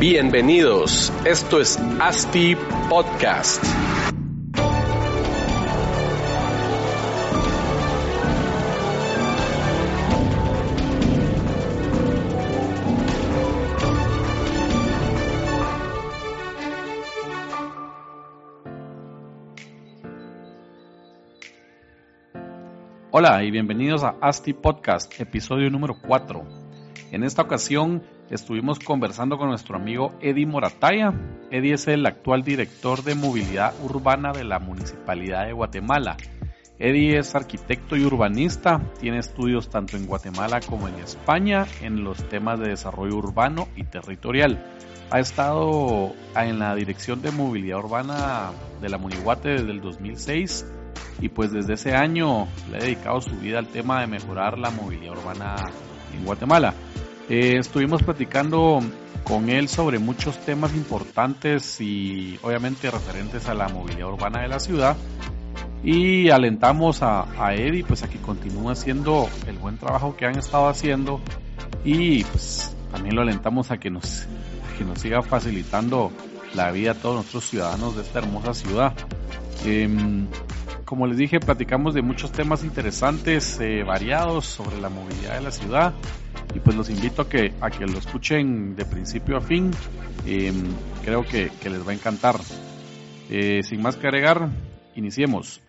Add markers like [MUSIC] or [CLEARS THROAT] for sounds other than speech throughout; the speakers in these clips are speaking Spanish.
Bienvenidos, esto es ASTI Podcast. Hola y bienvenidos a ASTI Podcast, episodio número 4. En esta ocasión estuvimos conversando con nuestro amigo Eddie Morataya. Eddie es el actual director de movilidad urbana de la Municipalidad de Guatemala. Eddie es arquitecto y urbanista, tiene estudios tanto en Guatemala como en España en los temas de desarrollo urbano y territorial. Ha estado en la dirección de movilidad urbana de la Munihuate desde el 2006 y pues desde ese año le ha dedicado su vida al tema de mejorar la movilidad urbana en Guatemala. Eh, estuvimos platicando con él sobre muchos temas importantes y obviamente referentes a la movilidad urbana de la ciudad y alentamos a, Eddie pues a que continúe haciendo el buen trabajo que han estado haciendo y pues también lo alentamos a que nos, que nos siga facilitando la vida a todos nuestros ciudadanos de esta hermosa ciudad. Eh, como les dije, platicamos de muchos temas interesantes, eh, variados sobre la movilidad de la ciudad. Y pues los invito a que, a que lo escuchen de principio a fin. Eh, creo que, que, les va a encantar. Eh, sin más que agregar, iniciemos.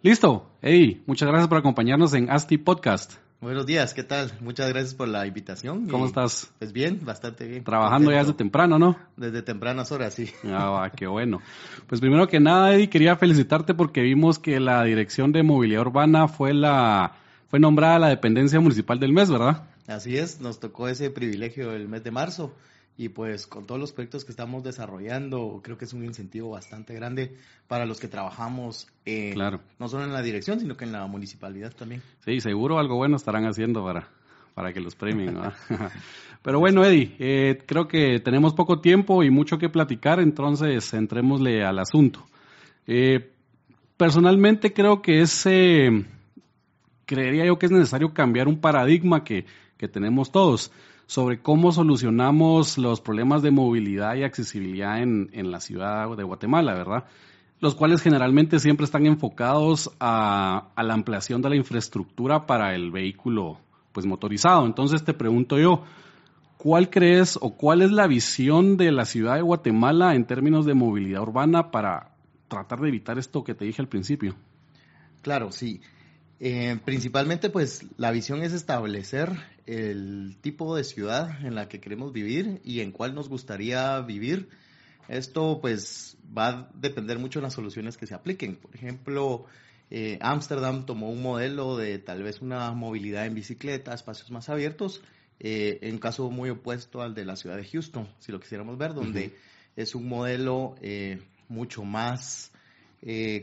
Listo. Hey, muchas gracias por acompañarnos en ASTI Podcast. Buenos días, ¿qué tal? Muchas gracias por la invitación. ¿Cómo estás? Pues bien, bastante bien. Trabajando ya desde temprano, ¿no? Desde tempranas horas, sí. Ah, va, qué bueno. Pues primero que nada, Eddie, quería felicitarte porque vimos que la Dirección de Movilidad Urbana fue la fue nombrada la dependencia municipal del mes, ¿verdad? Así es, nos tocó ese privilegio el mes de marzo y pues con todos los proyectos que estamos desarrollando, creo que es un incentivo bastante grande para los que trabajamos, eh, claro. no solo en la dirección, sino que en la municipalidad también. Sí, seguro algo bueno estarán haciendo para, para que los premien. [LAUGHS] Pero bueno, Eddie, eh, creo que tenemos poco tiempo y mucho que platicar, entonces entrémosle al asunto. Eh, personalmente creo que es, eh, creería yo que es necesario cambiar un paradigma que, que tenemos todos sobre cómo solucionamos los problemas de movilidad y accesibilidad en, en, la ciudad de Guatemala, ¿verdad? Los cuales generalmente siempre están enfocados a, a, la ampliación de la infraestructura para el vehículo pues motorizado. Entonces te pregunto yo, ¿cuál crees o cuál es la visión de la ciudad de Guatemala en términos de movilidad urbana para tratar de evitar esto que te dije al principio? Claro, sí. Eh, principalmente, pues la visión es establecer el tipo de ciudad en la que queremos vivir y en cuál nos gustaría vivir. Esto, pues, va a depender mucho de las soluciones que se apliquen. Por ejemplo, Ámsterdam eh, tomó un modelo de tal vez una movilidad en bicicleta, espacios más abiertos, eh, en caso muy opuesto al de la ciudad de Houston, si lo quisiéramos ver, donde uh -huh. es un modelo eh, mucho más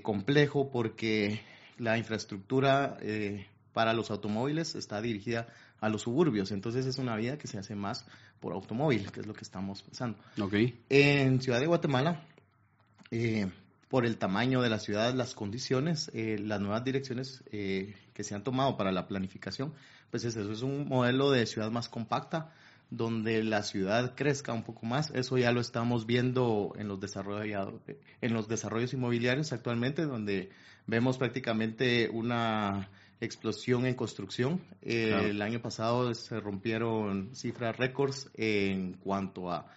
complejo porque la infraestructura eh, para los automóviles está dirigida a los suburbios, entonces es una vida que se hace más por automóvil, que es lo que estamos pensando. Okay. En Ciudad de Guatemala, eh, por el tamaño de la ciudad, las condiciones, eh, las nuevas direcciones eh, que se han tomado para la planificación, pues es eso, es un modelo de ciudad más compacta, donde la ciudad crezca un poco más. Eso ya lo estamos viendo en los en los desarrollos inmobiliarios actualmente, donde vemos prácticamente una explosión en construcción. Eh, claro. El año pasado se rompieron cifras récords en cuanto a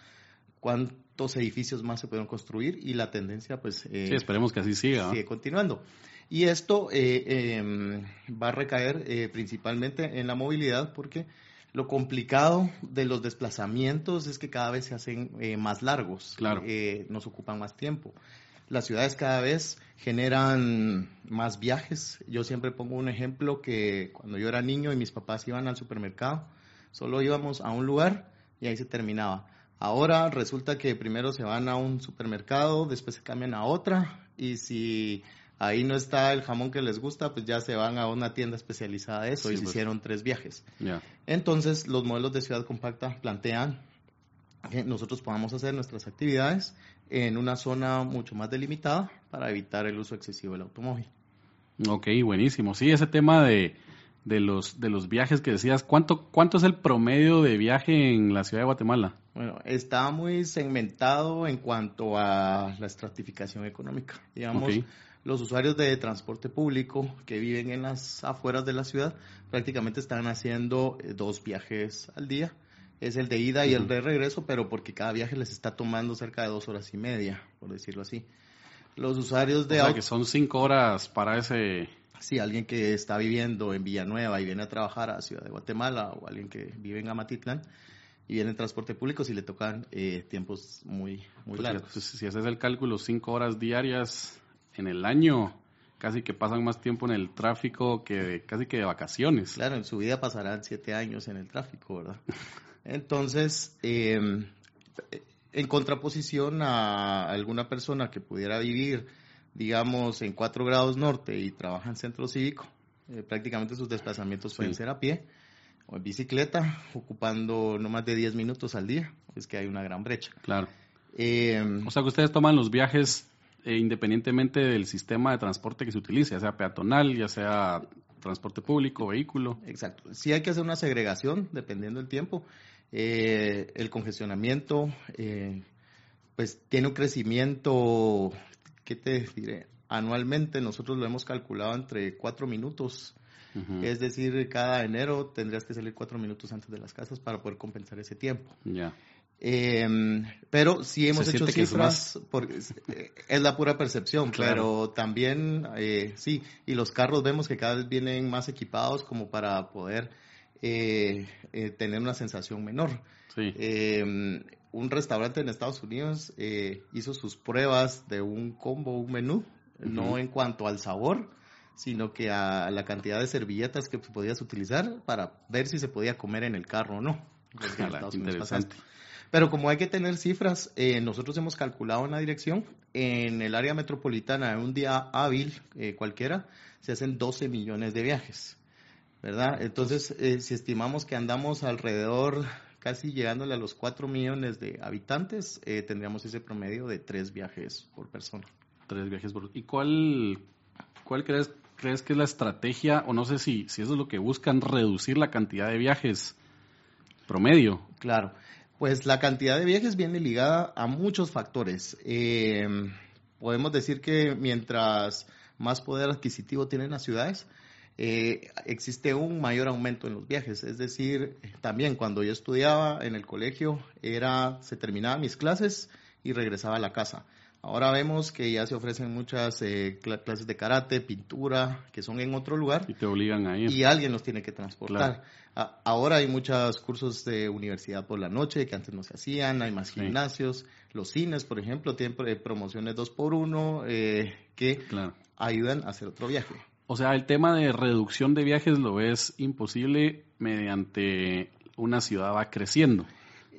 cuántos edificios más se pueden construir y la tendencia, pues... Eh, sí, esperemos que así siga. Sigue continuando. Y esto eh, eh, va a recaer principalmente en la movilidad porque lo complicado de los desplazamientos es que cada vez se hacen eh, más largos, claro. eh, nos ocupan más tiempo. Las ciudades cada vez generan más viajes. Yo siempre pongo un ejemplo que cuando yo era niño y mis papás iban al supermercado, solo íbamos a un lugar y ahí se terminaba. Ahora resulta que primero se van a un supermercado, después se cambian a otra y si ahí no está el jamón que les gusta, pues ya se van a una tienda especializada de eso Sí, y se pues. hicieron tres viajes. Entonces, los modelos de ciudad compacta plantean que nosotros podamos hacer nuestras actividades en una zona mucho más delimitada para evitar el uso excesivo del automóvil. Ok, buenísimo. Sí, ese tema de, de los, de los viajes que decías. ¿Cuánto, ¿Cuánto es el promedio de viaje en la ciudad de Guatemala? Bueno, está muy segmentado en cuanto a la estratificación económica. Digamos, los usuarios de transporte público que viven en las afueras de la ciudad prácticamente están haciendo eh, dos viajes al día. Es el de ida y el de regreso, pero porque cada viaje les está tomando cerca de dos horas y media, por decirlo así. Los usuarios de... O sea, que son cinco horas para ese si alguien que está viviendo en Villanueva y viene a trabajar a Ciudad de Guatemala o alguien que vive en Amatitlán y viene en transporte público, si le tocan eh, tiempos muy, muy pues largos. Si, haces el cálculo, cinco horas diarias en el año, casi que pasan más tiempo en el tráfico que casi que de vacaciones. Claro, en su vida pasarán siete años en el tráfico, ¿verdad? [LAUGHS] Entonces, em, en contraposición a alguna persona que pudiera vivir digamos, en 4 grados norte y trabaja en centro cívico, eh, prácticamente sus desplazamientos pueden ser a pie o en bicicleta, ocupando no más de 10 minutos al día. Es que hay una gran brecha. Claro. Eh, o sea que ustedes toman los viajes eh, independientemente del sistema de transporte que se utilice, ya sea peatonal, ya sea transporte público, vehículo. Exacto. Sí hay que hacer una segregación dependiendo del tiempo. El congestionamiento, pues tiene un crecimiento ¿qué te diré? Anualmente nosotros lo hemos calculado entre cuatro minutos. Es decir, cada enero tendrías que salir cuatro minutos antes de las casas para poder compensar ese tiempo. Ya. Em, pero sí hemos hecho cifras, porque es, la pura percepción, pero también eh, sí, y los carros vemos que cada vez vienen más equipados como para poder eh, eh, tener una sensación menor. Sí. Em, un restaurante en Estados Unidos eh, hizo sus pruebas de un combo, un menú, no en cuanto al sabor, sino que a la cantidad de servilletas que podías utilizar para ver si se podía comer en el carro o no. [LAUGHS] Pero como hay que tener cifras, eh, nosotros hemos calculado una dirección. En el área metropolitana, en un día hábil eh, cualquiera, se hacen 12 millones de viajes. ¿Verdad? Entonces, si estimamos que andamos alrededor casi llegándole a los 4 millones de habitantes, eh, tendríamos ese promedio de tres viajes por persona. Tres viajes por ¿Y cuál, cuál crees, crees que es la estrategia, o no sé si, si eso es lo que buscan, reducir la cantidad de viajes promedio? Claro, pues la cantidad de viajes viene ligada a muchos factores. Eh, podemos decir que mientras más poder adquisitivo tienen las ciudades, eh, existe un mayor aumento en los viajes. Es decir, también cuando yo estudiaba en el colegio, era, se terminaban mis clases y regresaba a la casa. Ahora vemos que ya se ofrecen muchas eh, clases de karate, pintura, que son en otro lugar. Y te obligan a ir. Y alguien los tiene que transportar. ahora hay muchos cursos de universidad por la noche que antes no se hacían, hay más gimnasios. Los cines, por ejemplo, tienen eh, promociones dos por uno que ayudan a hacer otro viaje. O sea, el tema de reducción de viajes lo ves imposible mediante una ciudad va creciendo.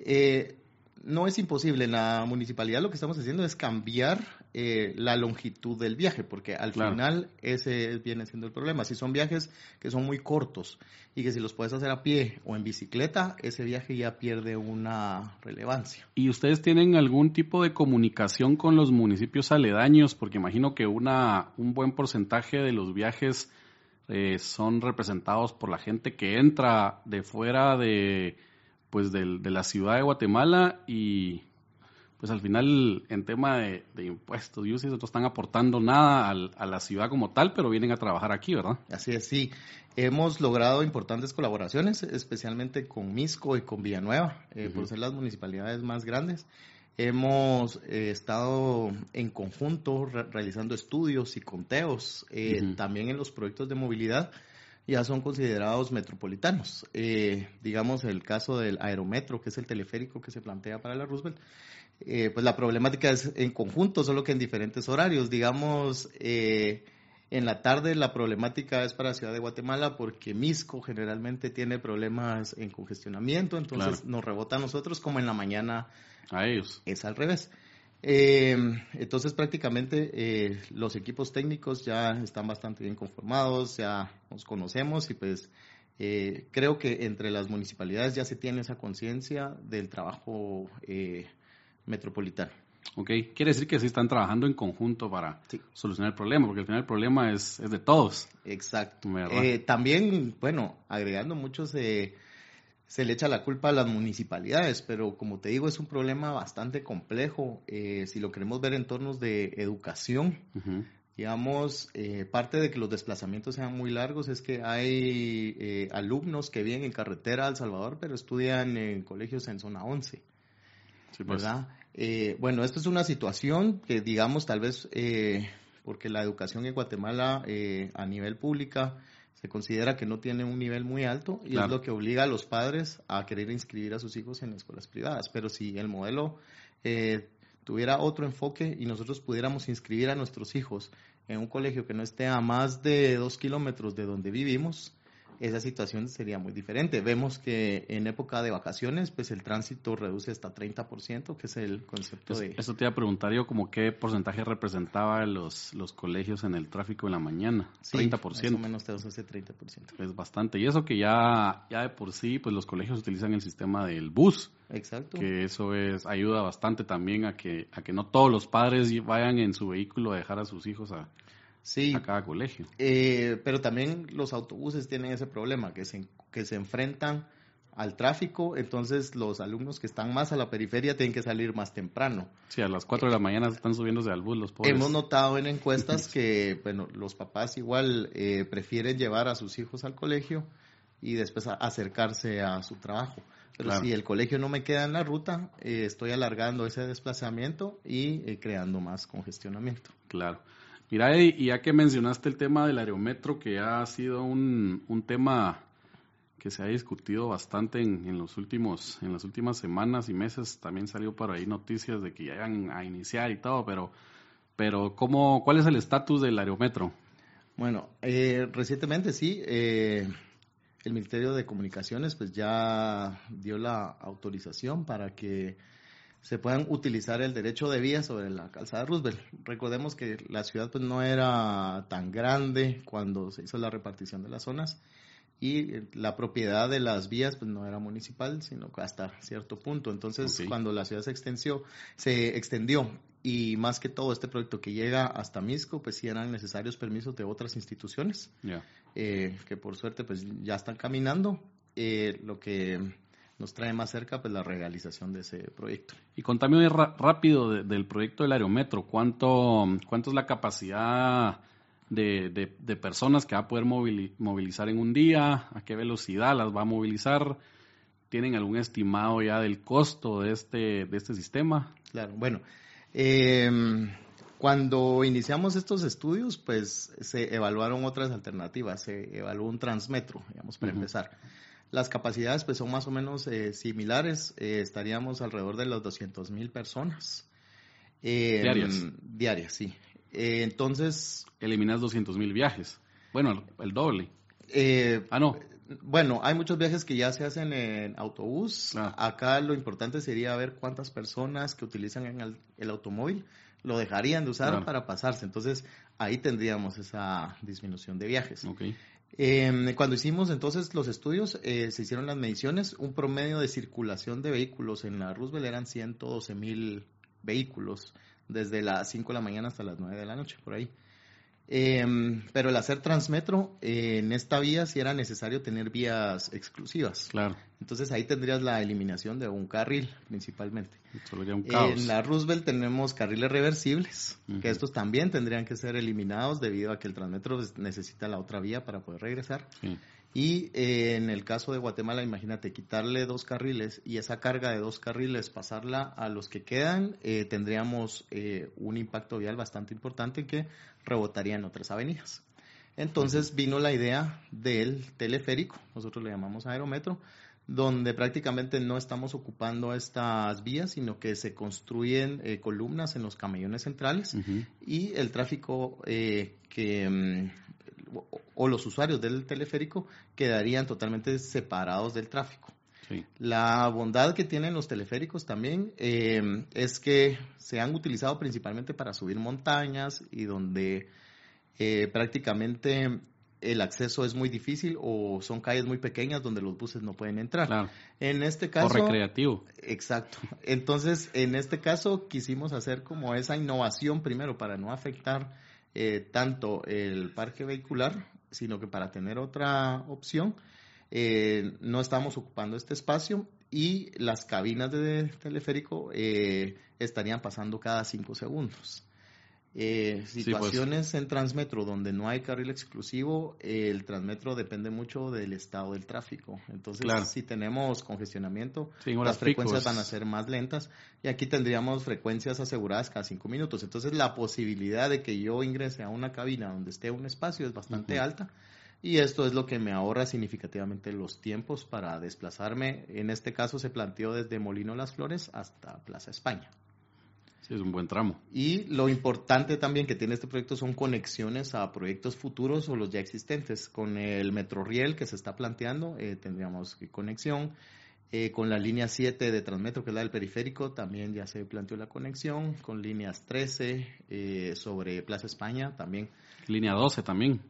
Eh, no es imposible. En la municipalidad lo que estamos haciendo es cambiar eh, la longitud del viaje, porque al final ese viene siendo el problema. Si son viajes que son muy cortos y que si los puedes hacer a pie o en bicicleta, ese viaje ya pierde una relevancia. ¿Y ustedes tienen algún tipo de comunicación con los municipios aledaños? Porque imagino que una, un buen porcentaje de los viajes eh, son representados por la gente que entra de fuera de pues de, de la ciudad de Guatemala y pues al final en tema de, impuestos y no están aportando nada a la ciudad como tal, pero vienen a trabajar aquí, ¿verdad? Así es, sí. Hemos logrado importantes colaboraciones, especialmente con Misco y con Villanueva, eh, por ser las municipalidades más grandes. Hemos eh, estado en conjunto realizando estudios y conteos, eh, también en los proyectos de movilidad ya son considerados metropolitanos. digamos el caso del aerometro, que es el teleférico que se plantea para la Roosevelt, eh, pues la problemática es en conjunto, solo que en diferentes horarios. Digamos, eh, en la tarde la problemática es para Ciudad de Guatemala porque Misco generalmente tiene problemas en congestionamiento, entonces nos rebota a nosotros como en la mañana a ellos. Es al revés. Eh, entonces prácticamente los equipos técnicos ya están bastante bien conformados, ya nos conocemos y pues creo que entre las municipalidades ya se tiene esa conciencia del trabajo metropolitano. Ok, quiere decir que sí están trabajando en conjunto para Sí. solucionar el problema, porque al final el problema es, es de todos. Exacto. Eh, también, bueno, agregando mucho, se, se le echa la culpa a las municipalidades, pero como te digo, es un problema bastante complejo. Eh, si lo queremos ver en tornos de educación, Ujú. digamos, eh, parte de que los desplazamientos sean muy largos es que hay eh, alumnos que vienen en carretera a El Salvador, pero estudian en colegios en zona 11. Sí, pues. ¿verdad? Eh, bueno, esto es una situación que, digamos, tal vez eh, porque la educación en Guatemala eh, a nivel pública se considera que no tiene un nivel muy alto y Claro. es lo que obliga a los padres a querer inscribir a sus hijos en escuelas privadas. Pero si el modelo eh, tuviera otro enfoque y nosotros pudiéramos inscribir a nuestros hijos en un colegio que no esté a más de dos kilómetros de donde vivimos, esa situación sería muy diferente. Vemos que en época de vacaciones, pues el tránsito reduce hasta 30%, que es el concepto Es- de... Eso te iba a preguntar yo, como qué porcentaje representaba los, los colegios en el tráfico en la mañana. Sí, 30%. Más o menos te hace 30%. Es bastante. Y eso que ya, ya de por sí, pues los colegios utilizan el sistema del bus, Exacto. que eso es ayuda bastante también a que, a que no todos los padres vayan en su vehículo a dejar a sus hijos a, Sí, a cada colegio. eh, pero también los autobuses tienen ese problema, que se, que se enfrentan al tráfico, entonces los alumnos que están más a la periferia tienen que salir más temprano. Sí, a las 4 de la mañana están subiéndose al bus los pobres. Hemos notado en encuestas [LAUGHS] que bueno, los papás igual eh, prefieren llevar a sus hijos al colegio y después a- acercarse a su trabajo. Pero Claro. si el colegio no me queda en la ruta, eh, estoy alargando ese desplazamiento y eh, creando más congestionamiento. Claro. Mira, y ya que mencionaste el tema del aerometro, que ha sido un, un tema que se ha discutido bastante en, en los últimos, en las últimas semanas y meses, también salió por ahí noticias de que ya iban a iniciar y todo, pero, pero ¿cómo, ¿cuál es el estatus del aerometro? Bueno, eh, recientemente sí, eh, el Ministerio de Comunicaciones pues ya dio la autorización para que se puedan utilizar el derecho de vía sobre la calzada Roosevelt. Recordemos que la ciudad pues no era tan grande cuando se hizo la repartición de las zonas y eh, la propiedad de las vías pues no era municipal, sino que hasta cierto punto. Entonces, cuando la ciudad se extendió, se extendió y más que todo este proyecto que llega hasta Misco, pues sí eran necesarios permisos de otras instituciones Ya. eh, que por suerte pues ya están caminando, eh, lo que nos trae más cerca pues la realización de ese proyecto. Y contame rápido de- del proyecto del aerometro, ¿cuánto, cuánto es la capacidad de, de- de personas que va a poder movili- movilizar en un día? ¿A qué velocidad las va a movilizar? ¿Tienen algún estimado ya del costo de este, de este sistema? Claro, bueno, eh, cuando iniciamos estos estudios pues se evaluaron otras alternativas, se evaluó un transmetro, digamos, para empezar. Las capacidades pues son más o menos eh, similares, eh, estaríamos alrededor de los 200 mil personas. Eh, Diarias. Diarias, sí. Eh, entonces, Eliminas 200 mil viajes. Bueno, el, doble. eh, Ah, no. Bueno, hay muchos viajes que ya se hacen en autobús. Ah. Acá lo importante sería ver cuántas personas que utilizan en el, el automóvil lo dejarían de usar Claro. para pasarse. Entonces, ahí tendríamos esa disminución de viajes. Eh, cuando hicimos entonces los estudios, eh, se hicieron las mediciones. Un promedio de circulación de vehículos en la Roosevelt eran 112 mil vehículos desde las 5 de la mañana hasta las 9 de la noche, por ahí. Eh, pero el hacer Transmetro, eh, en esta vía sí era necesario tener vías exclusivas. Claro. Entonces ahí tendrías la eliminación de un carril principalmente. Solo ya un caos. En la Roosevelt tenemos carriles reversibles, que estos también tendrían que ser eliminados debido a que el Transmetro necesita la otra vía para poder regresar. Sí. Y eh, en el caso de Guatemala, imagínate, quitarle dos carriles y esa carga de dos carriles pasarla a los que quedan, eh, tendríamos eh, un impacto vial bastante importante que rebotaría en otras avenidas. Entonces vino la idea del teleférico, nosotros le llamamos aerometro, donde prácticamente no estamos ocupando estas vías, sino que se construyen eh, columnas en los camellones centrales y el tráfico eh, que mm, o- o los usuarios del teleférico quedarían totalmente separados del tráfico. Sí. La bondad que tienen los teleféricos también eh, es que se han utilizado principalmente para subir montañas y donde eh, prácticamente el acceso es muy difícil o son calles muy pequeñas donde los buses no pueden entrar. Claro. En este caso... O recreativo. Exacto. Entonces, en este caso quisimos hacer como esa innovación primero para no afectar eh, tanto el parque vehicular, sino que para tener otra opción, eh, no estamos ocupando este espacio y las cabinas de teleférico eh, estarían pasando cada cinco segundos. Eh, pues. situaciones en Transmetro donde no hay carril exclusivo, el Transmetro depende mucho del estado del tráfico. Entonces, Claro. si tenemos congestionamiento, Sí, las frecuencias picos. van a ser más lentas y aquí tendríamos frecuencias aseguradas cada cinco minutos. Entonces, la posibilidad de que yo ingrese a una cabina donde esté un espacio es bastante alta. Y esto es lo que me ahorra significativamente los tiempos para desplazarme. En este caso se planteó desde Molino Las Flores hasta Plaza España. Sí, es un buen tramo. Y lo importante también que tiene este proyecto son conexiones a proyectos futuros o los ya existentes. Con el Metroriel que se está planteando, eh, tendríamos conexión. Eh, con la línea 7 de Transmetro, que es la del periférico, también ya se planteó la conexión. Con líneas 13 eh, sobre Plaza España también. Línea 12 también.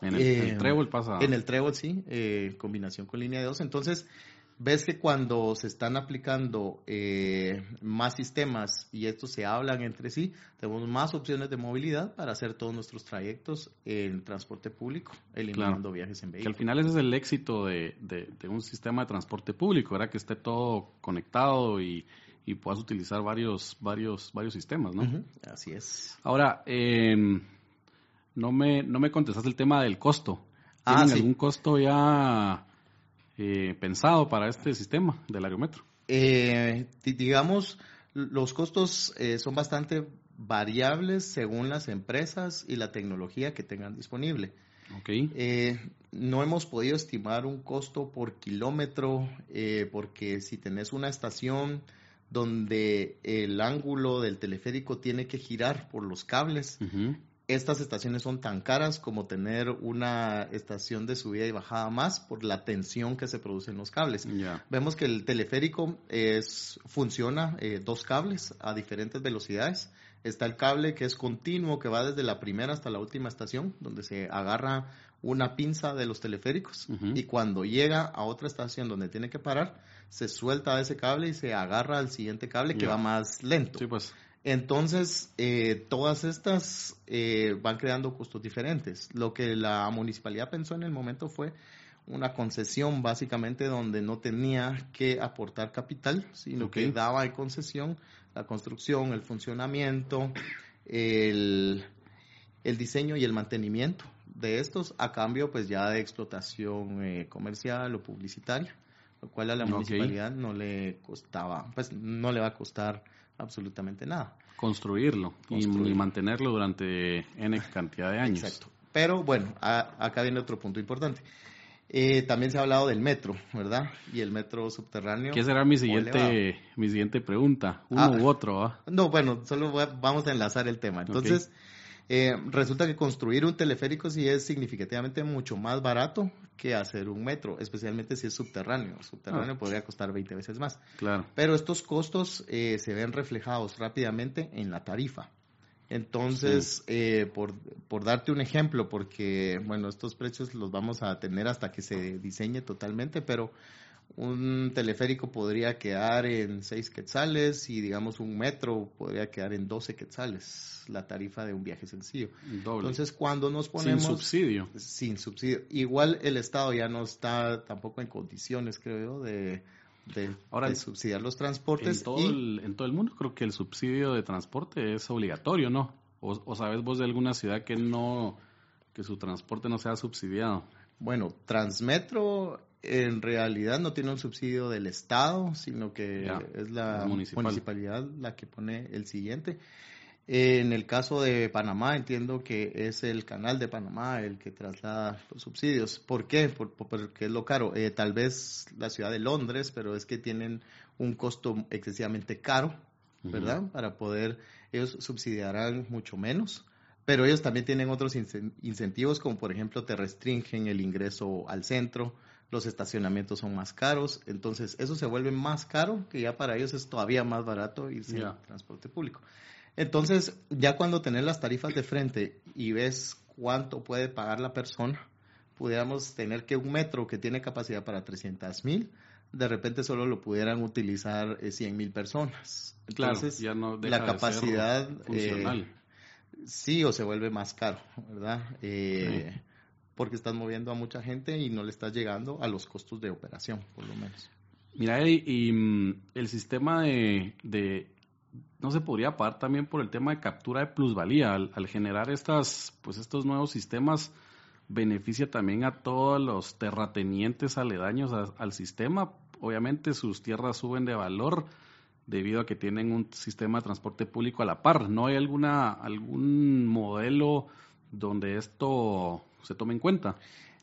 En el, Eh, el Trébol pasa. En el Trébol, sí, eh, combinación con línea 2. Entonces, ves que cuando se están aplicando eh, más sistemas y estos se hablan entre sí, tenemos más opciones de movilidad para hacer todos nuestros trayectos en transporte público, eliminando viajes en Que al vehículo. final ese es el éxito de, de- de un sistema de transporte público, ¿verdad? Que esté todo conectado y, y puedas utilizar varios, varios, varios sistemas, ¿no? Así es. Ahora, eh, no, me, no me contestaste el tema del costo. Ah, ¿Tienen sí. algún costo ya eh, pensado para este sistema del aerometro? Eh, di- digamos, los costos eh, son bastante variables según las empresas y la tecnología que tengan disponible. Ok. Eh, no hemos podido estimar un costo por kilómetro eh, porque si tenés una estación donde el ángulo del teleférico tiene que girar por los cables. Estas estaciones son tan caras como tener una estación de subida y bajada más por la tensión que se produce en los cables. Vemos que el teleférico es, funciona eh, dos cables a diferentes velocidades. Está el cable que es continuo, que va desde la primera hasta la última estación, donde se agarra una pinza de los teleféricos y cuando llega a otra estación donde tiene que parar, se suelta ese cable y se agarra al siguiente cable que va más lento. Sí, pues. Entonces, eh, todas estas eh, van creando costos diferentes. Lo que la municipalidad pensó en el momento fue una concesión básicamente donde no tenía que aportar capital, sino que daba en concesión la construcción, el funcionamiento, el, el diseño y el mantenimiento de estos a cambio pues ya de explotación eh, comercial o publicitaria, lo cual a la municipalidad no le costaba, pues no le va a costar absolutamente nada. Construirlo, y- mantenerlo durante N cantidad de años. Exacto. Pero bueno, a- acá viene otro punto importante. Eh, también se ha hablado del metro, ¿verdad? Y el metro subterráneo. ¿Qué será mi siguiente, mi siguiente pregunta? Uno Ah. u otro, ¿va? No, bueno, solo voy a- vamos a enlazar el tema. Entonces, eh, resulta que construir un teleférico sí es significativamente mucho más barato que hacer un metro, especialmente si es subterráneo. Subterráneo Ah. podría costar 20 veces más. Claro. Pero estos costos eh, se ven reflejados rápidamente en la tarifa. Entonces, eh, por, por darte un ejemplo, porque, bueno, estos precios los vamos a tener hasta que se diseñe totalmente, pero un teleférico podría quedar en 6 quetzales y, digamos, un metro podría quedar en 12 quetzales, la tarifa de un viaje sencillo. Doble. Entonces, cuando nos Sin ponemos... subsidio. Sin subsidio. Igual el Estado ya no está tampoco en condiciones, creo yo, de, de, Ahora, de subsidiar los transportes. En todo, y, el, en todo el mundo creo que el subsidio de transporte es obligatorio, ¿no? O, o sabes vos de alguna ciudad que no, que su transporte no sea subsidiado. Bueno, Transmetro en realidad no tiene un subsidio del Estado, sino que Ya, es la municipal. municipalidad la que pone el siguiente. En el caso de Panamá, entiendo que es el canal de Panamá el que traslada los subsidios. ¿Por qué? Por- por- porque es lo caro. Eh, tal vez la ciudad de Londres, pero es que tienen un costo excesivamente caro, ¿verdad? Para poder, ellos subsidiarán mucho menos. Pero ellos también tienen otros incen- incentivos, como por ejemplo te restringen el ingreso al centro, los estacionamientos son más caros, entonces eso se vuelve más caro, que ya para ellos es todavía más barato irse Ya. en transporte público. Entonces, ya cuando tenés las tarifas de frente y ves cuánto puede pagar la persona, pudiéramos tener que un metro que tiene capacidad para 300 mil, de repente solo lo pudieran utilizar 100 eh, mil personas. Entonces, ya no la capacidad funcional. sí o se vuelve más caro, ¿verdad? Porque estás moviendo a mucha gente y no le estás llegando a los costos de operación, por lo menos. Mira, y, mm, el sistema de, no se podría pagar también por el tema de captura de plusvalía al, generar estas, pues estos nuevos sistemas beneficia también a todos los terratenientes aledaños al sistema. Obviamente sus tierras suben de valor debido a que tienen un sistema de transporte público a la par. ¿No hay alguna algún modelo donde esto se tome en cuenta?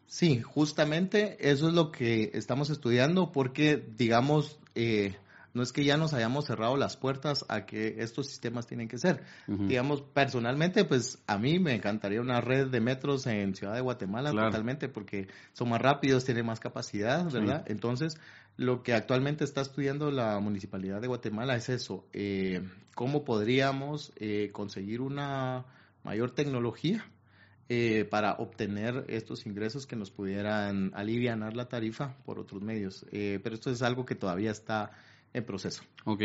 Sí, justamente eso es lo que estamos estudiando porque, digamos, eh, no es que ya nos hayamos cerrado las puertas a que estos sistemas tienen que ser. Digamos, personalmente, pues a mí me encantaría una red de metros en Ciudad de Guatemala totalmente porque son más rápidos, tienen más capacidad, ¿verdad? Entonces, lo que actualmente está estudiando la Municipalidad de Guatemala es eso, eh, cómo podríamos eh, conseguir una mayor tecnología eh, para obtener estos ingresos que nos pudieran aliviar la tarifa por otros medios. pero esto es algo que todavía está en proceso. Ok.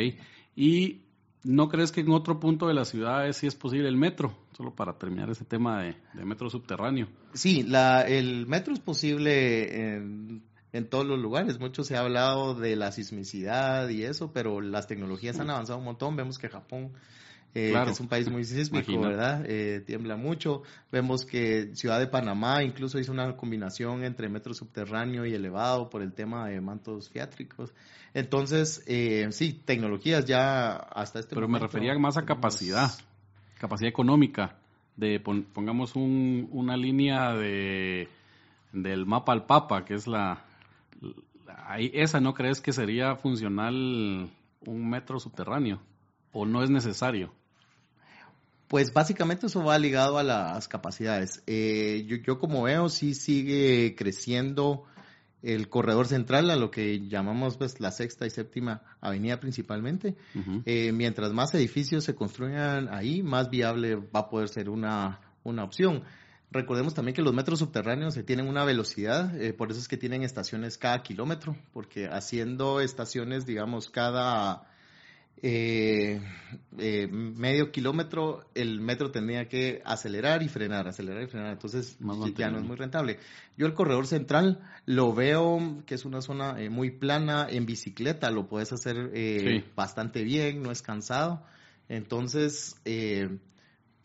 ¿Y no crees que en otro punto de la ciudad sí es posible el metro? Solo para terminar ese tema de, metro subterráneo. Sí, la, el metro es posible en, en, todos los lugares. Mucho se ha hablado de la sismicidad y eso, pero las tecnologías han avanzado un montón. Vemos que Japón eh, que es un país muy [LAUGHS] sísmico, ¿verdad? Eh, tiembla mucho. Vemos que Ciudad de Panamá incluso hizo una combinación entre metro subterráneo y elevado por el tema de mantos fiátricos. Entonces, eh, sí, tecnologías ya hasta este Pero me refería más a capacidad, capacidad económica, de pongamos un, una línea de del mapa al papa, que es la, la esa no crees que sería funcional un metro subterráneo o no es necesario? Pues básicamente eso va ligado a las capacidades. Eh, yo, como veo, sí sigue creciendo el corredor central, a lo que llamamos pues la sexta y séptima avenida principalmente. Eh, mientras más edificios se construyan ahí, más viable va a poder ser una, una opción. Recordemos también que los metros subterráneos se tienen una velocidad, eh, por eso es que tienen estaciones cada kilómetro, porque haciendo estaciones, digamos, cada eh, eh, medio kilómetro, el metro tendría que acelerar y frenar, acelerar y frenar. Entonces ya no es muy rentable. Yo el corredor central lo veo que es una zona eh, muy plana en bicicleta, lo puedes hacer eh, bastante bien, no es cansado. Entonces,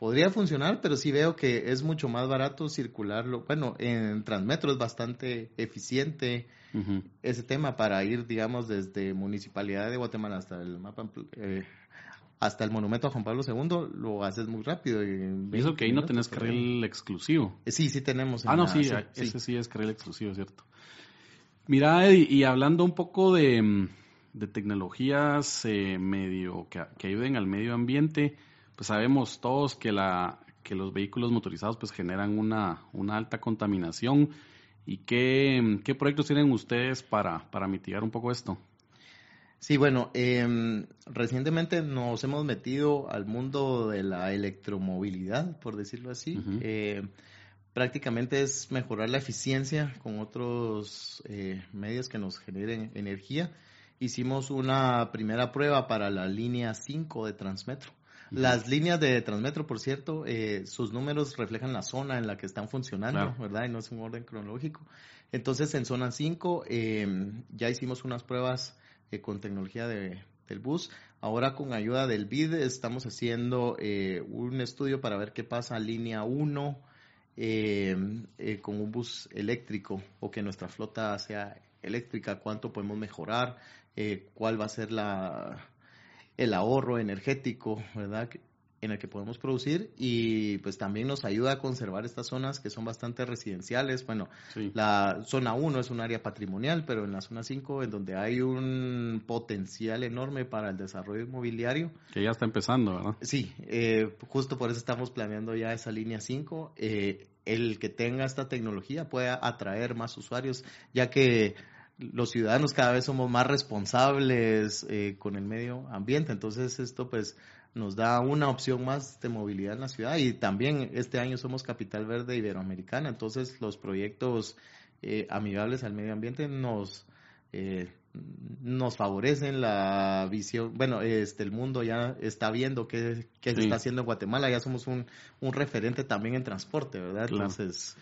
podría funcionar, pero sí veo que es mucho más barato circularlo. Bueno, en Transmetro es bastante eficiente ese tema para ir, digamos, desde Municipalidad de Guatemala hasta el mapa. Eh, hasta el monumento a Juan Pablo II lo haces muy rápido. Y, eso que ahí no tenés carril exclusivo. Eh, sí, sí tenemos. Ah, no, sí, ese sí. es carril exclusivo, ¿cierto? Mira, Eddie, y hablando un poco de, mm, tecnologías eh, medio que, que, ayuden al medio ambiente, pues sabemos todos que, la, que los vehículos motorizados pues generan una, una alta contaminación. ¿Y qué, qué proyectos tienen ustedes para, para mitigar un poco esto? Sí, bueno, eh, recientemente nos hemos metido al mundo de la electromovilidad, por decirlo así. eh, prácticamente es mejorar la eficiencia con otros eh, medios que nos generen energía. Hicimos una primera prueba para la línea 5 de Transmetro. Las líneas de Transmetro, por cierto, eh, sus números reflejan la zona en la que están funcionando, ¿verdad? Y no es un orden cronológico. Entonces, en zona 5 eh, ya hicimos unas pruebas eh, con tecnología de, del bus. Ahora, con ayuda del BID, estamos haciendo un estudio para ver qué pasa en línea 1 con un bus eléctrico o que nuestra flota sea eléctrica, cuánto podemos mejorar, cuál va a ser la el ahorro energético, ¿verdad? en el que podemos producir y pues también nos ayuda a conservar estas zonas que son bastante residenciales. Bueno, la zona 1 es un área patrimonial, pero en la zona 5 en donde hay un potencial enorme para el desarrollo inmobiliario. Que ya está empezando, ¿verdad? Sí, eh, justo por eso estamos planeando ya esa línea 5. Eh, el que tenga esta tecnología pueda atraer más usuarios, ya que los ciudadanos cada vez somos más responsables eh, con el medio ambiente. Entonces esto pues nos da una opción más de movilidad en la ciudad. Y también este año somos Capital Verde Iberoamericana, entonces los proyectos eh, amigables al medio ambiente nos, eh, nos favorecen la visión, bueno, este el mundo ya está viendo qué, qué se está haciendo en Guatemala, ya somos un, un referente también en transporte, ¿verdad? Entonces...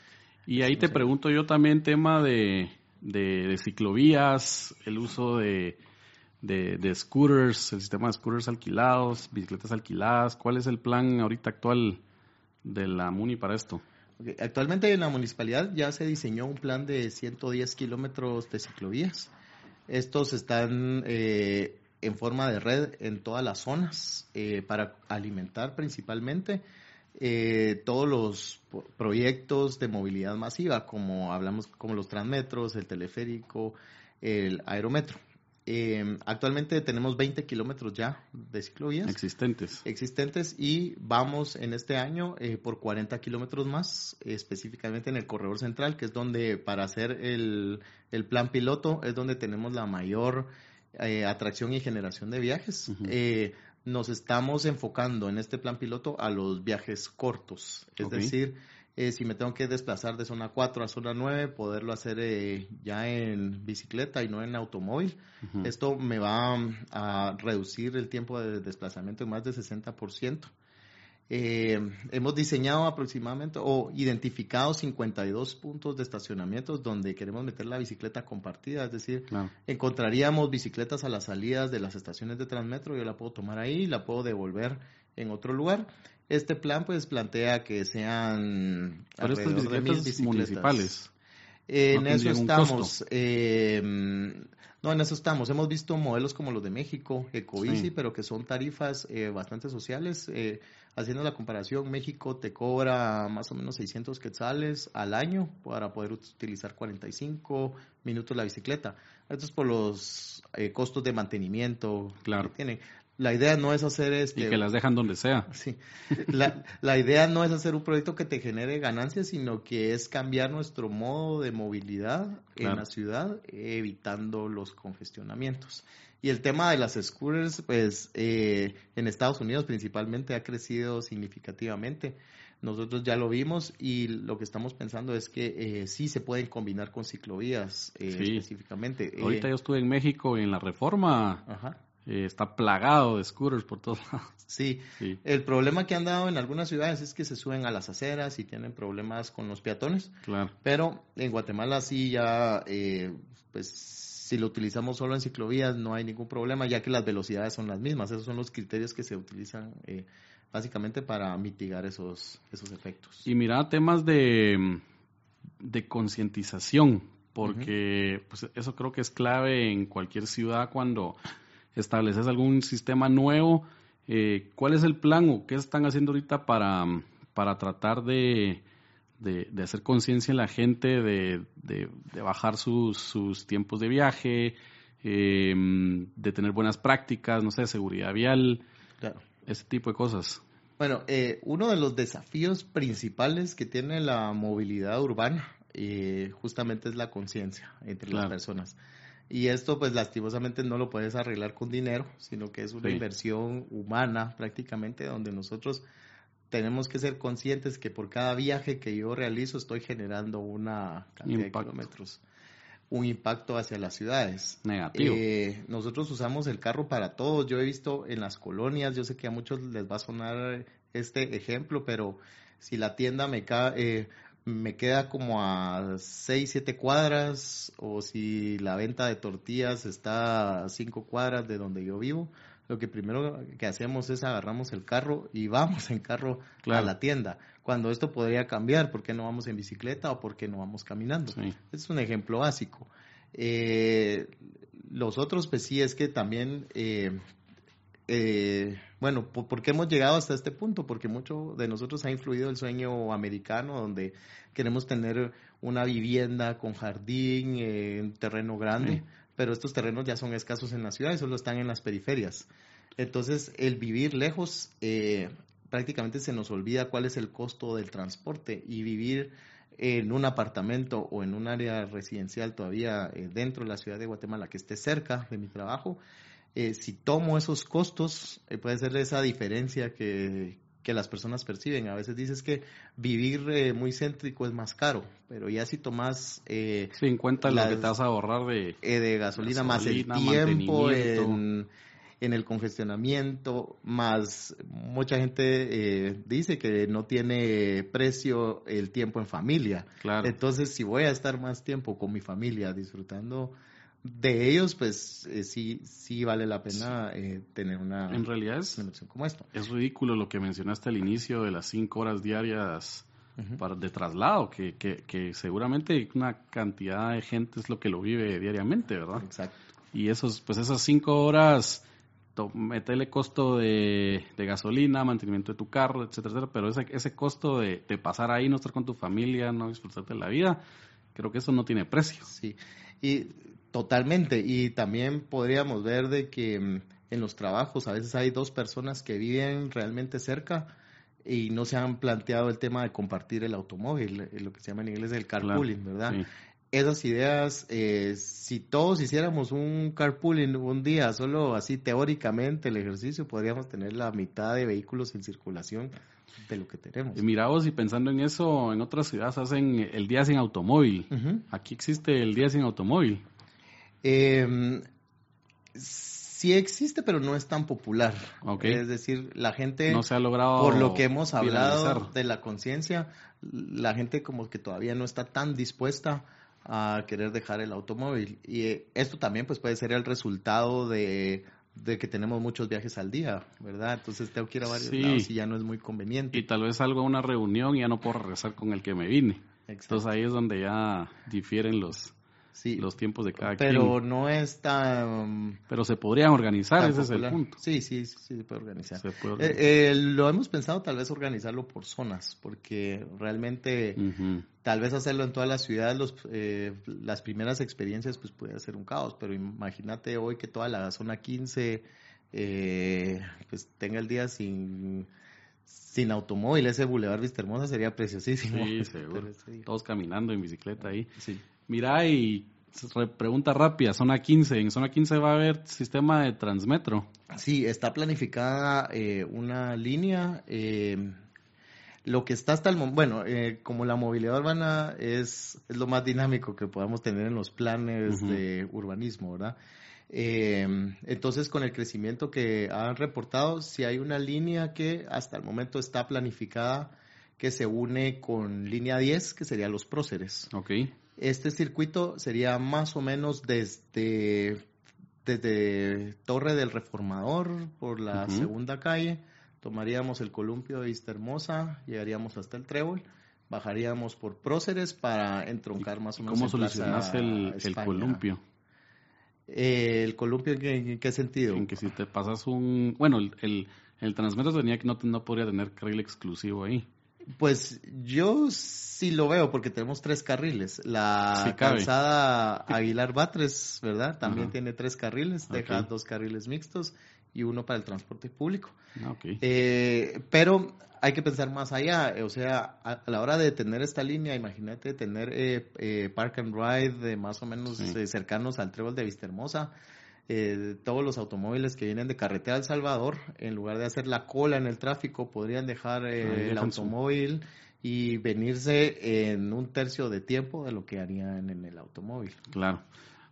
Y ahí te pregunto yo también tema de, de ciclovías, el uso de de, scooters, el sistema de scooters alquilados, bicicletas alquiladas. ¿Cuál es el plan ahorita actual de la MUNI para esto? Actualmente en la municipalidad ya se diseñó un plan de 110 kilómetros de ciclovías. Estos están eh, en forma de red en todas las zonas eh, para alimentar principalmente eh, todos los proyectos de movilidad masiva, como hablamos, como los transmetros, el teleférico, el aerometro. Eh, actualmente tenemos 20 kilómetros ya de ciclovías. Existentes. Existentes y vamos en este año eh, por 40 kilómetros más, específicamente en el corredor central, que es donde para hacer el, el plan piloto es donde tenemos la mayor eh, atracción y generación de viajes. Nos estamos enfocando en este plan piloto a los viajes cortos, es decir, eh, si me tengo que desplazar de zona 4 a zona 9, poderlo hacer eh, ya en bicicleta y no en automóvil. Esto me va a reducir el tiempo de desplazamiento en más de 60%. Eh, hemos diseñado aproximadamente o identificado 52 puntos de estacionamientos donde queremos meter la bicicleta compartida, es decir, encontraríamos bicicletas a las salidas de las estaciones de Transmetro, yo la puedo tomar ahí y la puedo devolver en otro lugar este plan pues plantea que sean Pero estas bicicletas, municipales. en eso estamos. Eh, no, en eso estamos. Hemos visto modelos como los de México, Ecobici, pero que son tarifas eh, bastante sociales. Eh, haciendo la comparación, México te cobra más o menos 600 quetzales al año para poder utilizar 45 minutos la bicicleta. Esto es por los costos de mantenimiento claro. que tienen la idea no es hacer este... Y que las dejan donde sea. [LAUGHS] Sí. La, la, idea no es hacer un proyecto que te genere ganancias, sino que es cambiar nuestro modo de movilidad en la ciudad, evitando los congestionamientos. Y el tema de las scooters, pues eh, en Estados Unidos principalmente ha crecido significativamente. Nosotros ya lo vimos y lo que estamos pensando es que eh, sí se pueden combinar con ciclovías eh, específicamente. Ahorita yo estuve en México en la reforma. Ajá eh, está plagado de scooters por todos lados. Sí. el problema que han dado en algunas ciudades es que se suben a las aceras y tienen problemas con los peatones. Claro. Pero en Guatemala sí ya, eh, pues si lo utilizamos solo en ciclovías no hay ningún problema, ya que las velocidades son las mismas. Esos son los criterios que se utilizan eh, básicamente para mitigar esos, esos efectos. Y mira, temas de, de concientización, porque pues, eso creo que es clave en cualquier ciudad cuando estableces algún sistema nuevo, eh, ¿cuál es el plan o qué están haciendo ahorita para, para tratar de, de, hacer conciencia en la gente, de, de, bajar sus, sus, tiempos de viaje, em, de tener buenas prácticas, no sé, seguridad vial, ese tipo de cosas? Bueno, eh, uno de los desafíos principales que tiene la movilidad urbana eh, justamente es la conciencia entre las personas. Y esto pues lastimosamente no lo puedes arreglar con dinero, sino que es una inversión humana prácticamente donde nosotros tenemos que ser conscientes que por cada viaje que yo realizo estoy generando una cantidad de kilómetros, un impacto hacia las ciudades. Negativo. Eh, nosotros usamos el carro para todos. Yo he visto en las colonias, yo sé que a muchos les va a sonar este ejemplo, pero si la tienda me cae, eh, me queda como a 6, 7 cuadras o si la venta de tortillas está a 5 cuadras de donde yo vivo, lo que primero que hacemos es agarramos el carro y vamos en carro a la tienda. Cuando esto podría cambiar, ¿por qué no vamos en bicicleta o por qué no vamos caminando? Es un ejemplo básico. Eh, los otros, pues sí, es que también eh, eh, bueno, ¿por, qué hemos llegado hasta este punto? Porque mucho de nosotros ha influido el sueño americano, donde queremos tener una vivienda con jardín, eh, un terreno grande, pero estos terrenos ya son escasos en la ciudad y solo están en las periferias. Entonces, el vivir lejos, eh, prácticamente se nos olvida cuál es el costo del transporte y vivir en un apartamento o en un área residencial todavía dentro de la ciudad de Guatemala que esté cerca de mi trabajo, eh, si tomo esos costos, eh, puede ser esa diferencia que, que, las personas perciben. A veces dices que vivir eh, muy céntrico es más caro, pero ya si tomas... Eh, sí, en cuenta lo que te vas a ahorrar de, de gasolina, más el tiempo en, en, el congestionamiento, más mucha gente dice que no tiene precio el tiempo en familia. Claro. Entonces, si voy a estar más tiempo con mi familia disfrutando de ellos, pues eh, sí, sí vale la pena eh, tener una, en realidad es, como. Es ridículo lo que mencionaste al inicio de las cinco horas diarias para, de traslado, que, que, que, seguramente una cantidad de gente es lo que lo vive diariamente, ¿verdad? Exacto. Y esos, pues esas cinco horas, metele costo de, de, gasolina, mantenimiento de tu carro, etcétera, etcétera, pero ese, ese costo de, de pasar ahí, no estar con tu familia, no disfrutarte de la vida, creo que eso no tiene precio. Sí, y Totalmente, y también podríamos ver de que mm, en los trabajos a veces hay dos personas que viven realmente cerca y no se han planteado el tema de compartir el automóvil, eh, lo que se llama en inglés el carpooling, ¿verdad? Esas ideas, eh, si todos hiciéramos un carpooling un día, solo así teóricamente el ejercicio, podríamos tener la mitad de vehículos en circulación de lo que tenemos. Y mira vos, y pensando en eso, en otras ciudades hacen el día sin automóvil. Aquí existe el día sin automóvil. Eh, sí existe, pero no es tan popular. Es decir, la gente, no se ha logrado por lo que hemos hablado de la conciencia, la gente como que todavía no está tan dispuesta a querer dejar el automóvil. Y eh, esto también pues puede ser el resultado de, que tenemos muchos viajes al día, ¿verdad? Entonces tengo que ir a varios lados y ya no es muy conveniente. Y tal vez algo a una reunión y ya no puedo regresar con el que me vine. Entonces ahí es donde ya difieren los, sí, los tiempos de cada pero Pero no es tan... Pero se podrían organizar, ese es el punto. Sí, sí, sí, se puede organizar. Eh, eh, lo hemos pensado tal vez organizarlo por zonas, porque realmente tal vez hacerlo en toda la ciudad, los, eh, las primeras experiencias pues puede ser un caos, pero imagínate hoy que toda la zona 15 pues tenga el día sin sin automóvil, ese Boulevard Vista Hermosa sería preciosísimo. Sí, [LAUGHS] seguro. Todos caminando en bicicleta ahí. Sí. Mira, y pregunta rápida, zona 15. En zona 15 va a haber sistema de Transmetro. Sí, está planificada eh, una línea. Eh, lo que está hasta el momento, bueno, eh, como la movilidad urbana es, es lo más dinámico que podamos tener en los planes de urbanismo, ¿verdad? entonces, con el crecimiento que han reportado, si hay una línea que hasta el momento está planificada que se une con línea 10, que serían los próceres. Ok. Este circuito sería más o menos desde, desde Torre del Reformador por la segunda calle, tomaríamos el columpio de Vista Hermosa, llegaríamos hasta el Trébol, bajaríamos por Próceres para entroncar más o menos. ¿Cómo solucionas el, el, columpio? Eh, ¿El columpio en qué, sentido? En que si te pasas un... Bueno, el, el, el Transmetro tenía que no, no podría tener carril exclusivo ahí. Pues yo sí lo veo porque tenemos tres carriles. La calzada Aguilar Batres, ¿verdad? También tiene tres carriles, deja dos carriles mixtos y uno para el transporte público. Ah, eh, pero hay que pensar más allá, o sea, a, la hora de tener esta línea, imagínate tener eh, eh, Park and Ride de más o menos cercanos al trébol de Vista Hermosa eh, todos los automóviles que vienen de carretera El Salvador, en lugar de hacer la cola en el tráfico, podrían dejar eh, el automóvil y venirse en un tercio de tiempo de lo que harían en el automóvil. Claro.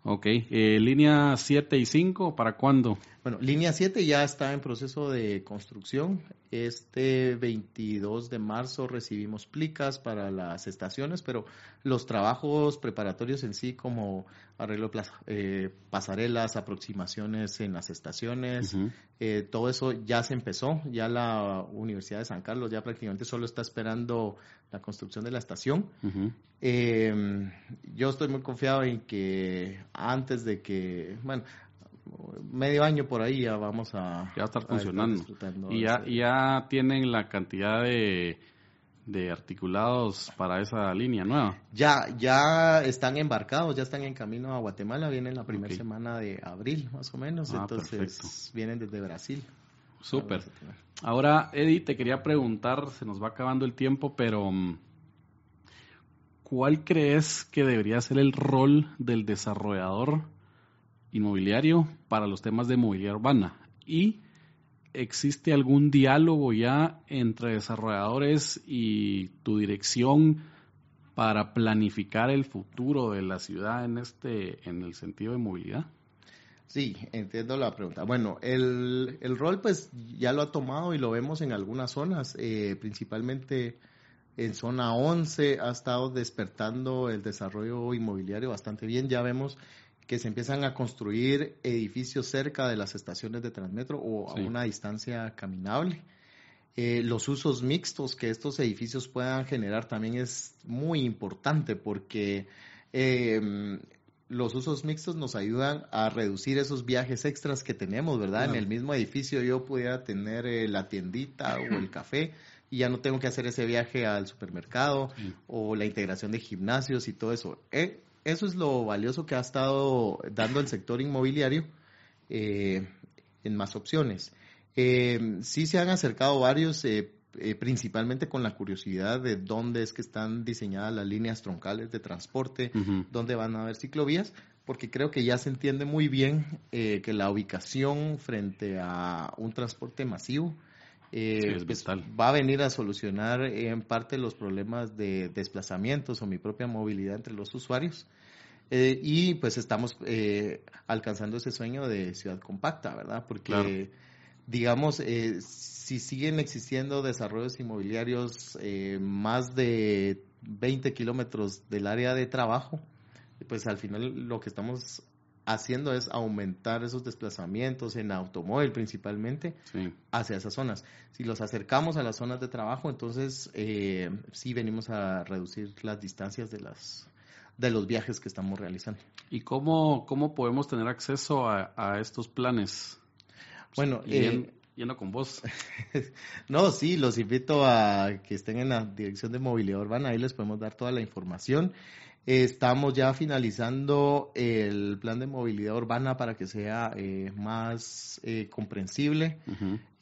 Ok, eh, línea 7 y 5, ¿para cuándo? Bueno, línea 7 ya está en proceso de construcción. Este 22 de marzo recibimos plicas para las estaciones, pero los trabajos preparatorios en sí, como arreglo eh, pasarelas, aproximaciones en las estaciones, eh, todo eso ya se empezó. Ya la Universidad de San Carlos ya prácticamente solo está esperando la construcción de la estación. Em, yo estoy muy confiado en que antes de que, bueno, medio año por ahí ya vamos a... Ya estar funcionando. y ya, ya tienen la cantidad de, de articulados para esa línea nueva. Ya, ya están embarcados, ya están en camino a Guatemala, vienen la primera semana de abril más o menos, ah, entonces vienen desde Brasil. Súper. Ahora, Eddie, te quería preguntar, se nos va acabando el tiempo, pero mm, ¿cuál crees que debería ser el rol del desarrollador inmobiliario para los temas de movilidad urbana. Y existe algún diálogo ya entre desarrolladores y tu dirección para planificar el futuro de la ciudad en este en el sentido de movilidad? Sí, entiendo la pregunta. Bueno, el, el rol pues ya lo ha tomado y lo vemos en algunas zonas, eh, principalmente en zona 11 ha estado despertando el desarrollo inmobiliario bastante bien. Ya vemos que se empiezan a construir edificios cerca de las estaciones de Transmetro o a una distancia caminable. Eh, los usos mixtos que estos edificios puedan generar también es muy importante porque eh, los usos mixtos nos ayudan a reducir esos viajes extras que tenemos, ¿verdad? En el mismo edificio yo pudiera tener eh, la tiendita o el [CLEARS THROAT] café y ya no tengo que hacer ese viaje al supermercado o la integración de gimnasios y todo eso eso es lo valioso que ha estado dando el sector inmobiliario eh, en más opciones. Eh, sí se han acercado varios, eh, principalmente con la curiosidad de dónde es que están diseñadas las líneas troncales de transporte, dónde van a haber ciclovías, porque creo que ya se entiende muy bien que la ubicación frente a un transporte masivo eh, pues, va a venir a solucionar en parte los problemas de desplazamientos o mi propia movilidad entre los usuarios. Eh, y pues estamos eh, alcanzando ese sueño de ciudad compacta, ¿verdad? Porque, digamos, si siguen existiendo desarrollos inmobiliarios más de 20 kilómetros del área de trabajo, pues al final lo que estamos haciendo es aumentar esos desplazamientos en automóvil principalmente hacia esas zonas. Si los acercamos a las zonas de trabajo, entonces eh, sí venimos a reducir las distancias de las de los viajes que estamos realizando. ¿Y cómo, cómo podemos tener acceso a, estos planes? Bueno, eh, yendo con vos. [LAUGHS] no, sí, los invito a que estén en la dirección de movilidad urbana, ahí les podemos dar toda la información. Estamos ya finalizando el plan de movilidad urbana para que sea eh, más eh, comprensible,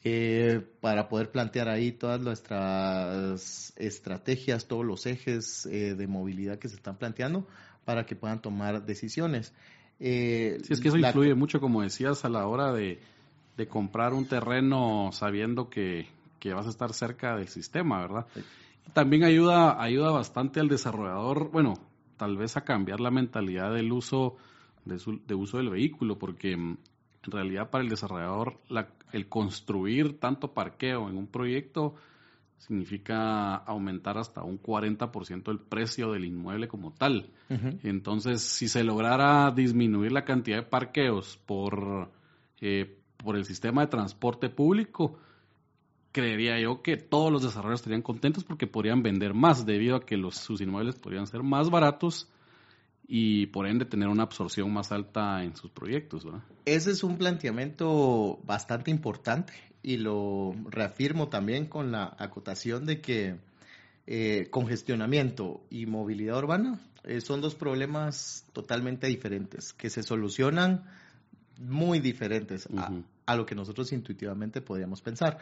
eh, para poder plantear ahí todas nuestras estrategias, todos los ejes de movilidad que se están planteando para que puedan tomar decisiones. sí, es que eso influye mucho, como decías, a la hora de, comprar un terreno sabiendo que, que, vas a estar cerca del sistema, ¿verdad? También ayuda, ayuda bastante al desarrollador, bueno, tal vez a cambiar la mentalidad del uso de, uso del vehículo, porque mm, en realidad para el desarrollador el construir tanto parqueo en un proyecto significa aumentar hasta un 40% el precio del inmueble como tal. Entonces, si se lograra disminuir la cantidad de parqueos por, eh, por el sistema de transporte público, creería yo que todos los desarrolladores estarían contentos porque podrían vender más debido a que los, sus inmuebles podrían ser más baratos y por ende tener una absorción más alta en sus proyectos. Ese es un planteamiento bastante importante y lo reafirmo también con la acotación de que eh, congestionamiento y movilidad urbana eh, son dos problemas totalmente diferentes que se solucionan muy diferentes a, a, lo que nosotros intuitivamente podríamos pensar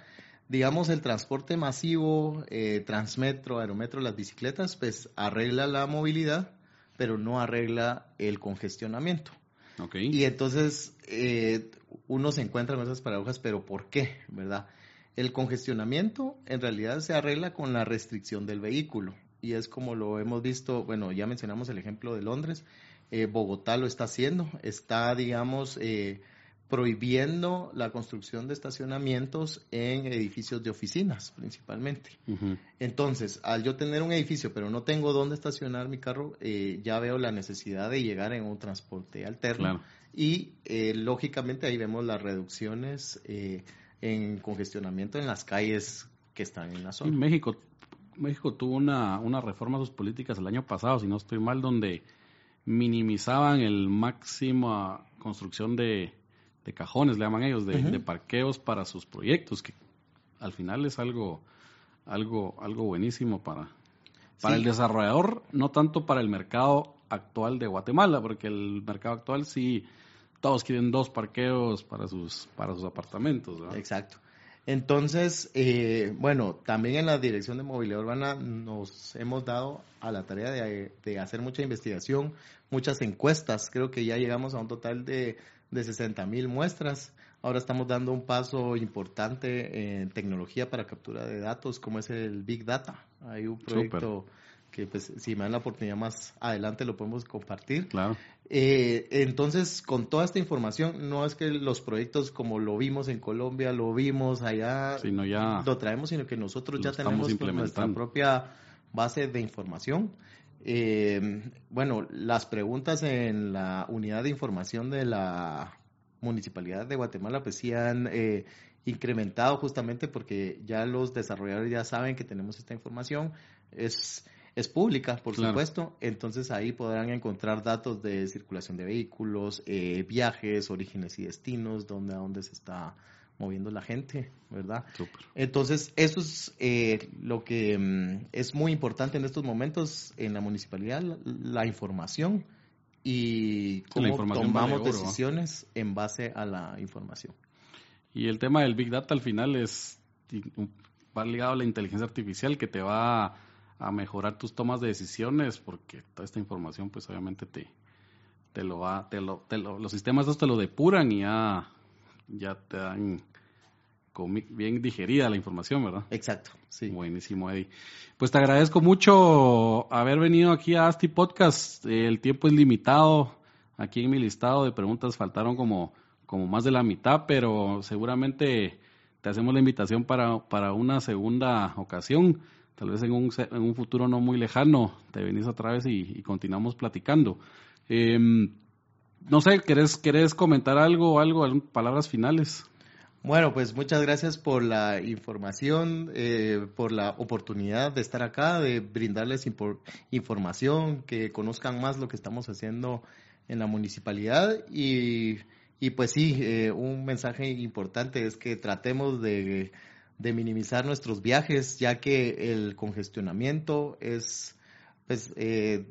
digamos, el transporte masivo, eh, Transmetro, Aerometro, las bicicletas, pues arregla la movilidad, pero no arregla el congestionamiento. Y entonces eh, uno se encuentra con esas paradojas, pero ¿por qué? ¿Verdad? El congestionamiento en realidad se arregla con la restricción del vehículo. Y es como lo hemos visto, bueno, ya mencionamos el ejemplo de Londres, eh, Bogotá lo está haciendo, está, digamos, eh, prohibiendo la construcción de estacionamientos en edificios de oficinas principalmente. Entonces, al yo tener un edificio pero no tengo dónde estacionar mi carro, eh, ya veo la necesidad de llegar en un transporte alterno. Y eh, lógicamente ahí vemos las reducciones eh, en congestionamiento en las calles que están en la zona. México, México tuvo una, una reforma a sus políticas el año pasado, si no estoy mal, donde minimizaban el máximo construcción de de cajones, le llaman ellos, de, parqueos para sus proyectos, que al final es algo, algo, algo buenísimo para, para el desarrollador, no tanto para el mercado actual de Guatemala, porque el mercado actual sí, todos quieren dos parqueos para sus, para sus apartamentos. Exacto. Entonces, eh, bueno, también en la Dirección de Movilidad Urbana nos hemos dado a la tarea de, hacer mucha investigación, muchas encuestas. Creo que ya llegamos a un total de, de 60 mil muestras. Ahora estamos dando un paso importante en tecnología para captura de datos, como es el Big Data. Hay un proyecto que pues si me dan la oportunidad más adelante lo podemos compartir. Claro. Eh, entonces, con toda esta información, no es que los proyectos como lo vimos en Colombia, lo vimos allá, sino ya lo traemos, sino que nosotros ya tenemos nuestra propia base de información. Eh, bueno, las preguntas en la unidad de información de la Municipalidad de Guatemala pues sí han eh, incrementado justamente porque ya los desarrolladores ya saben que tenemos esta información. Es es pública, por supuesto, entonces ahí podrán encontrar datos de circulación de vehículos, eh, viajes, orígenes y destinos, dónde a dónde se está moviendo la gente, ¿verdad? Entonces, eso es eh, lo que mm, es muy importante en estos momentos en la municipalidad, la, información y cómo tomamos decisiones en base a la información. Y el tema del Big Data al final es va ligado a la inteligencia artificial que te va a mejorar tus tomas de decisiones, porque toda esta información, pues obviamente te, te lo va, te lo, te lo, los sistemas te lo depuran y ya, ya te dan bien digerida la información, ¿verdad? Exacto, sí. Buenísimo, Eddie. Pues te agradezco mucho haber venido aquí a Asti Podcast. El tiempo es limitado. Aquí en mi listado de preguntas faltaron como, como más de la mitad, pero seguramente te hacemos la invitación para, para una segunda ocasión tal vez en un, en un futuro no muy lejano te venís otra vez y, continuamos platicando. Em, no sé, ¿querés, ¿querés comentar algo, algo, palabras finales? Bueno, pues muchas gracias por la información, eh, por la oportunidad de estar acá, de brindarles información, que conozcan más lo que estamos haciendo en la municipalidad y, y pues sí, eh, un mensaje importante es que tratemos de de minimizar nuestros viajes, ya que el congestionamiento es, pues, eh,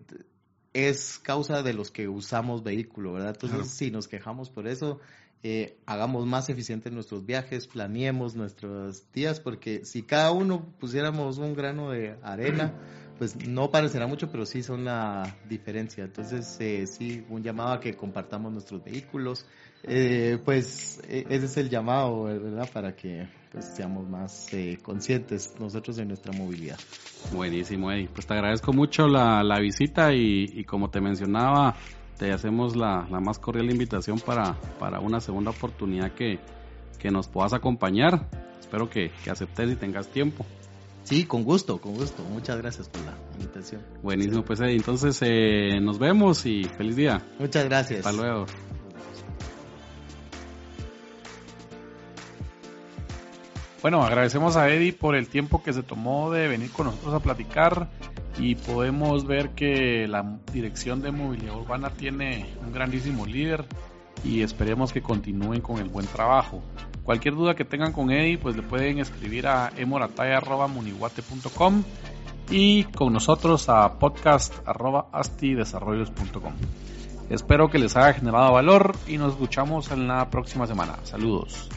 es causa de los que usamos vehículo, ¿verdad? Entonces, si nos quejamos por eso, eh, hagamos más eficientes nuestros viajes, planeemos nuestros días, porque si cada uno pusiéramos un grano de arena, pues no parecerá mucho, pero sí son la diferencia. Entonces, eh, sí, un llamado a que compartamos nuestros vehículos, eh, pues e, ese es el llamado, ¿verdad? Para que pues, seamos más eh, conscientes nosotros de nuestra movilidad. Buenísimo, Eddie. Pues te agradezco mucho la, la visita y, como te mencionaba, te hacemos la, la, más cordial invitación para, para una segunda oportunidad que, que nos puedas acompañar. Espero que, que aceptes y tengas tiempo. Sí, con gusto, con gusto. Muchas gracias por la invitación. Buenísimo, pues Eddie. Entonces eh, nos vemos y feliz día. Muchas gracias. Hasta luego. Bueno, agradecemos a Eddie por el tiempo que se tomó de venir con nosotros a platicar y podemos ver que la Dirección de Movilidad Urbana tiene un grandísimo líder y esperemos que continúen con el buen trabajo. Cualquier duda que tengan con Eddie, pues le pueden escribir a emorataya.muniguate.com y con nosotros a podcast.astidesarrollos.com. Espero que les haya generado valor y nos escuchamos en la próxima semana. Saludos.